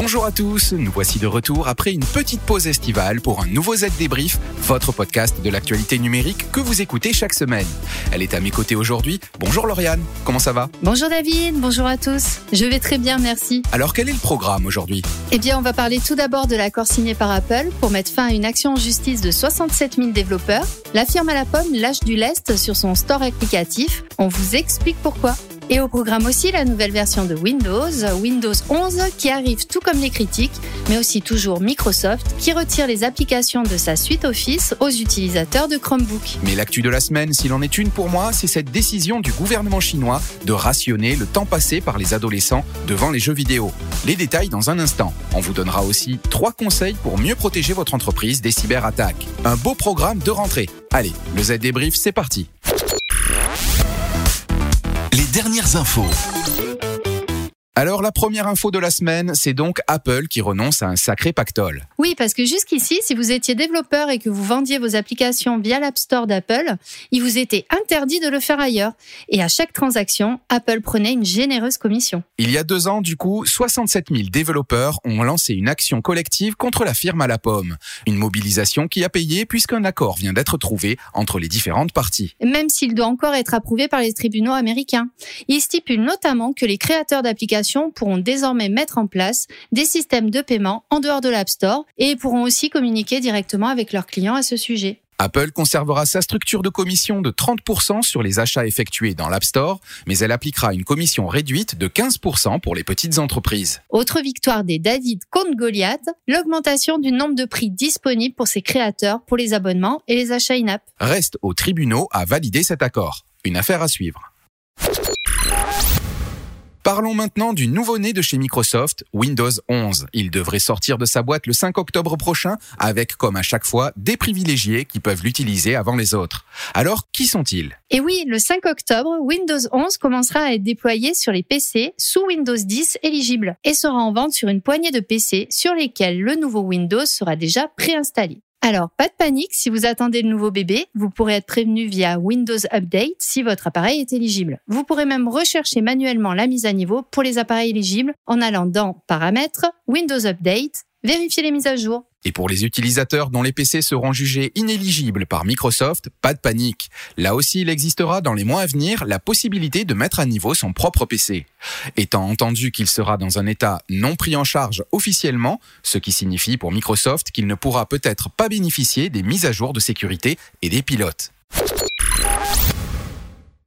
Bonjour à tous, nous voici de retour après une petite pause estivale pour un nouveau Z Débrief, votre podcast de l'actualité numérique que vous écoutez chaque semaine. Elle est à mes côtés aujourd'hui. Bonjour Lauriane, comment ça va? Bonjour David, bonjour à tous. Je vais très bien, merci. Alors quel est le programme aujourd'hui? Eh bien, on va parler tout d'abord de l'accord signé par Apple pour mettre fin à une action en justice de 67 000 développeurs. La firme à la pomme lâche du lest sur son store applicatif. On vous explique pourquoi. Et au programme aussi la nouvelle version de Windows, Windows 11, qui arrive tout comme les critiques, mais aussi toujours Microsoft, qui retire les applications de sa suite Office aux utilisateurs de Chromebook. Mais l'actu de la semaine, s'il en est une pour moi, c'est cette décision du gouvernement chinois de rationner le temps passé par les adolescents devant les jeux vidéo. Les détails dans un instant. On vous donnera aussi trois conseils pour mieux protéger votre entreprise des cyberattaques. Un beau programme de rentrée. Allez, le Z débrief, c'est parti. Les dernières infos. Alors la première info de la semaine, c'est donc Apple qui renonce à un sacré pactole. Oui, parce que jusqu'ici, si vous étiez développeur et que vous vendiez vos applications via l'App Store d'Apple, il vous était interdit de le faire ailleurs. Et à chaque transaction, Apple prenait une généreuse commission. Il y a deux ans, du coup, 67 000 développeurs ont lancé une action collective contre la firme à la pomme. Une mobilisation qui a payé puisqu'un accord vient d'être trouvé entre les différentes parties. Même s'il doit encore être approuvé par les tribunaux américains. Il stipule notamment que les créateurs d'applications pourront désormais mettre en place des systèmes de paiement en dehors de l'App Store et pourront aussi communiquer directement avec leurs clients à ce sujet. Apple conservera sa structure de commission de 30% sur les achats effectués dans l'App Store, mais elle appliquera une commission réduite de 15% pour les petites entreprises. Autre victoire des David contre Goliath, l'augmentation du nombre de prix disponibles pour ses créateurs pour les abonnements et les achats in-app. Reste aux tribunaux à valider cet accord. Une affaire à suivre. Parlons maintenant du nouveau-né de chez Microsoft, Windows 11. Il devrait sortir de sa boîte le 5 octobre prochain avec, comme à chaque fois, des privilégiés qui peuvent l'utiliser avant les autres. Alors, qui sont-ils? Et oui, le 5 octobre, Windows 11 commencera à être déployé sur les PC sous Windows 10 éligibles et sera en vente sur une poignée de PC sur lesquels le nouveau Windows sera déjà préinstallé. Alors, pas de panique, si vous attendez le nouveau bébé, vous pourrez être prévenu via Windows Update si votre appareil est éligible. Vous pourrez même rechercher manuellement la mise à niveau pour les appareils éligibles en allant dans Paramètres, Windows Update, vérifier les mises à jour. Et pour les utilisateurs dont les PC seront jugés inéligibles par Microsoft, pas de panique. Là aussi, il existera dans les mois à venir la possibilité de mettre à niveau son propre PC. Étant entendu qu'il sera dans un état non pris en charge officiellement, ce qui signifie pour Microsoft qu'il ne pourra peut-être pas bénéficier des mises à jour de sécurité et des pilotes.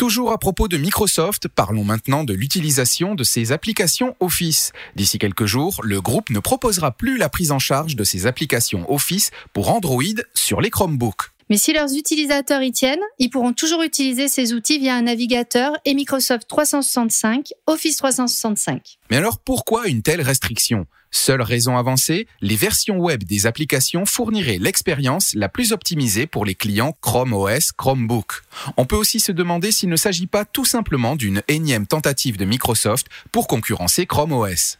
Toujours à propos de Microsoft, parlons maintenant de l'utilisation de ses applications Office. D'ici quelques jours, le groupe ne proposera plus la prise en charge de ses applications Office pour Android sur les Chromebooks. Mais si leurs utilisateurs y tiennent, ils pourront toujours utiliser ces outils via un navigateur et Microsoft 365, Office 365. Mais alors pourquoi une telle restriction? Seule raison avancée, les versions web des applications fourniraient l'expérience la plus optimisée pour les clients Chrome OS Chromebook. On peut aussi se demander s'il ne s'agit pas tout simplement d'une énième tentative de Microsoft pour concurrencer Chrome OS.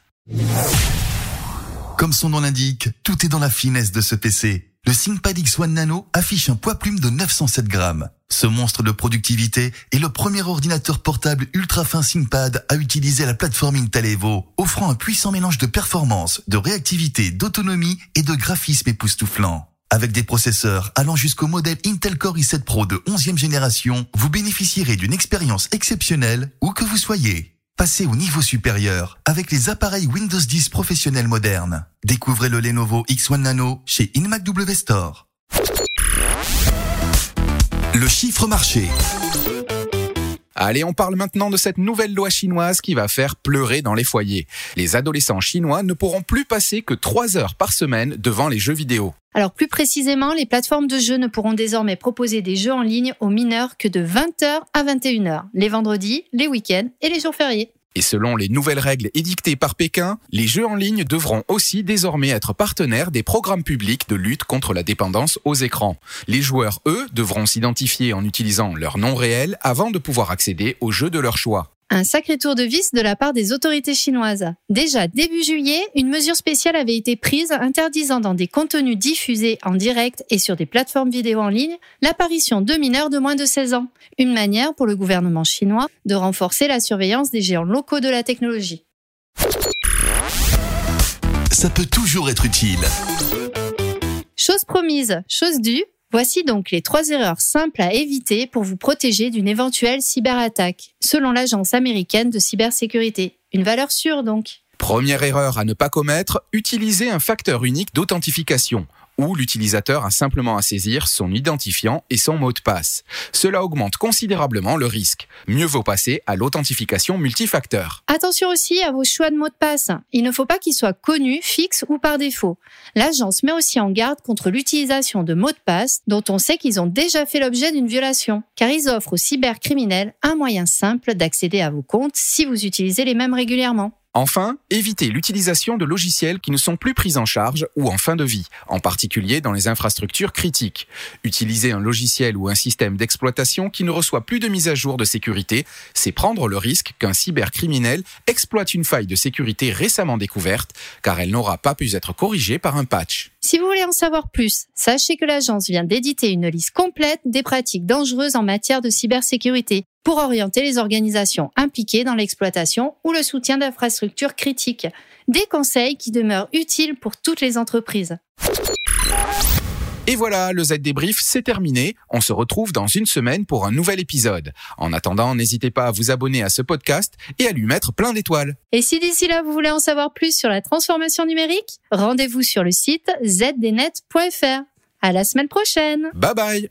Comme son nom l'indique, tout est dans la finesse de ce PC. Le ThinkPad X1 Nano affiche un poids plume de 907 grammes. Ce monstre de productivité est le premier ordinateur portable ultra fin ThinkPad à utiliser la plateforme Intel Evo, offrant un puissant mélange de performance, de réactivité, d'autonomie et de graphisme époustouflant. Avec des processeurs allant jusqu'au modèle Intel Core i7 Pro de 11e génération, vous bénéficierez d'une expérience exceptionnelle où que vous soyez. Passez au niveau supérieur avec les appareils Windows 10 professionnels modernes. Découvrez le Lenovo X1 Nano chez InMac W Store. Le chiffre marché. Allez, on parle maintenant de cette nouvelle loi chinoise qui va faire pleurer dans les foyers. Les adolescents chinois ne pourront plus passer que 3 heures par semaine devant les jeux vidéo. Alors plus précisément, les plateformes de jeux ne pourront désormais proposer des jeux en ligne aux mineurs que de 20h à 21h, les vendredis, les week-ends et les jours fériés. Et selon les nouvelles règles édictées par Pékin, les jeux en ligne devront aussi désormais être partenaires des programmes publics de lutte contre la dépendance aux écrans. Les joueurs, eux, devront s'identifier en utilisant leur nom réel avant de pouvoir accéder aux jeux de leur choix. Un sacré tour de vis de la part des autorités chinoises. Déjà début juillet, une mesure spéciale avait été prise interdisant dans des contenus diffusés en direct et sur des plateformes vidéo en ligne l'apparition de mineurs de moins de 16 ans. Une manière pour le gouvernement chinois de renforcer la surveillance des géants locaux de la technologie. Ça peut toujours être utile. Chose promise, chose due, Voici donc les trois erreurs simples à éviter pour vous protéger d'une éventuelle cyberattaque, selon l'agence américaine de cybersécurité. Une valeur sûre donc. Première erreur à ne pas commettre, utiliser un facteur unique d'authentification où l'utilisateur a simplement à saisir son identifiant et son mot de passe. Cela augmente considérablement le risque. Mieux vaut passer à l'authentification multifacteur. Attention aussi à vos choix de mot de passe. Il ne faut pas qu'ils soient connus, fixes ou par défaut. L'agence met aussi en garde contre l'utilisation de mots de passe dont on sait qu'ils ont déjà fait l'objet d'une violation, car ils offrent aux cybercriminels un moyen simple d'accéder à vos comptes si vous utilisez les mêmes régulièrement. Enfin, évitez l'utilisation de logiciels qui ne sont plus pris en charge ou en fin de vie, en particulier dans les infrastructures critiques. Utiliser un logiciel ou un système d'exploitation qui ne reçoit plus de mise à jour de sécurité, c'est prendre le risque qu'un cybercriminel exploite une faille de sécurité récemment découverte, car elle n'aura pas pu être corrigée par un patch. Si vous voulez en savoir plus, sachez que l'agence vient d'éditer une liste complète des pratiques dangereuses en matière de cybersécurité pour orienter les organisations impliquées dans l'exploitation ou le soutien d'infrastructures critiques. Des conseils qui demeurent utiles pour toutes les entreprises. Et voilà, le Z débrief, c'est terminé. On se retrouve dans une semaine pour un nouvel épisode. En attendant, n'hésitez pas à vous abonner à ce podcast et à lui mettre plein d'étoiles. Et si d'ici là vous voulez en savoir plus sur la transformation numérique, rendez-vous sur le site zdnet.fr. À la semaine prochaine. Bye bye.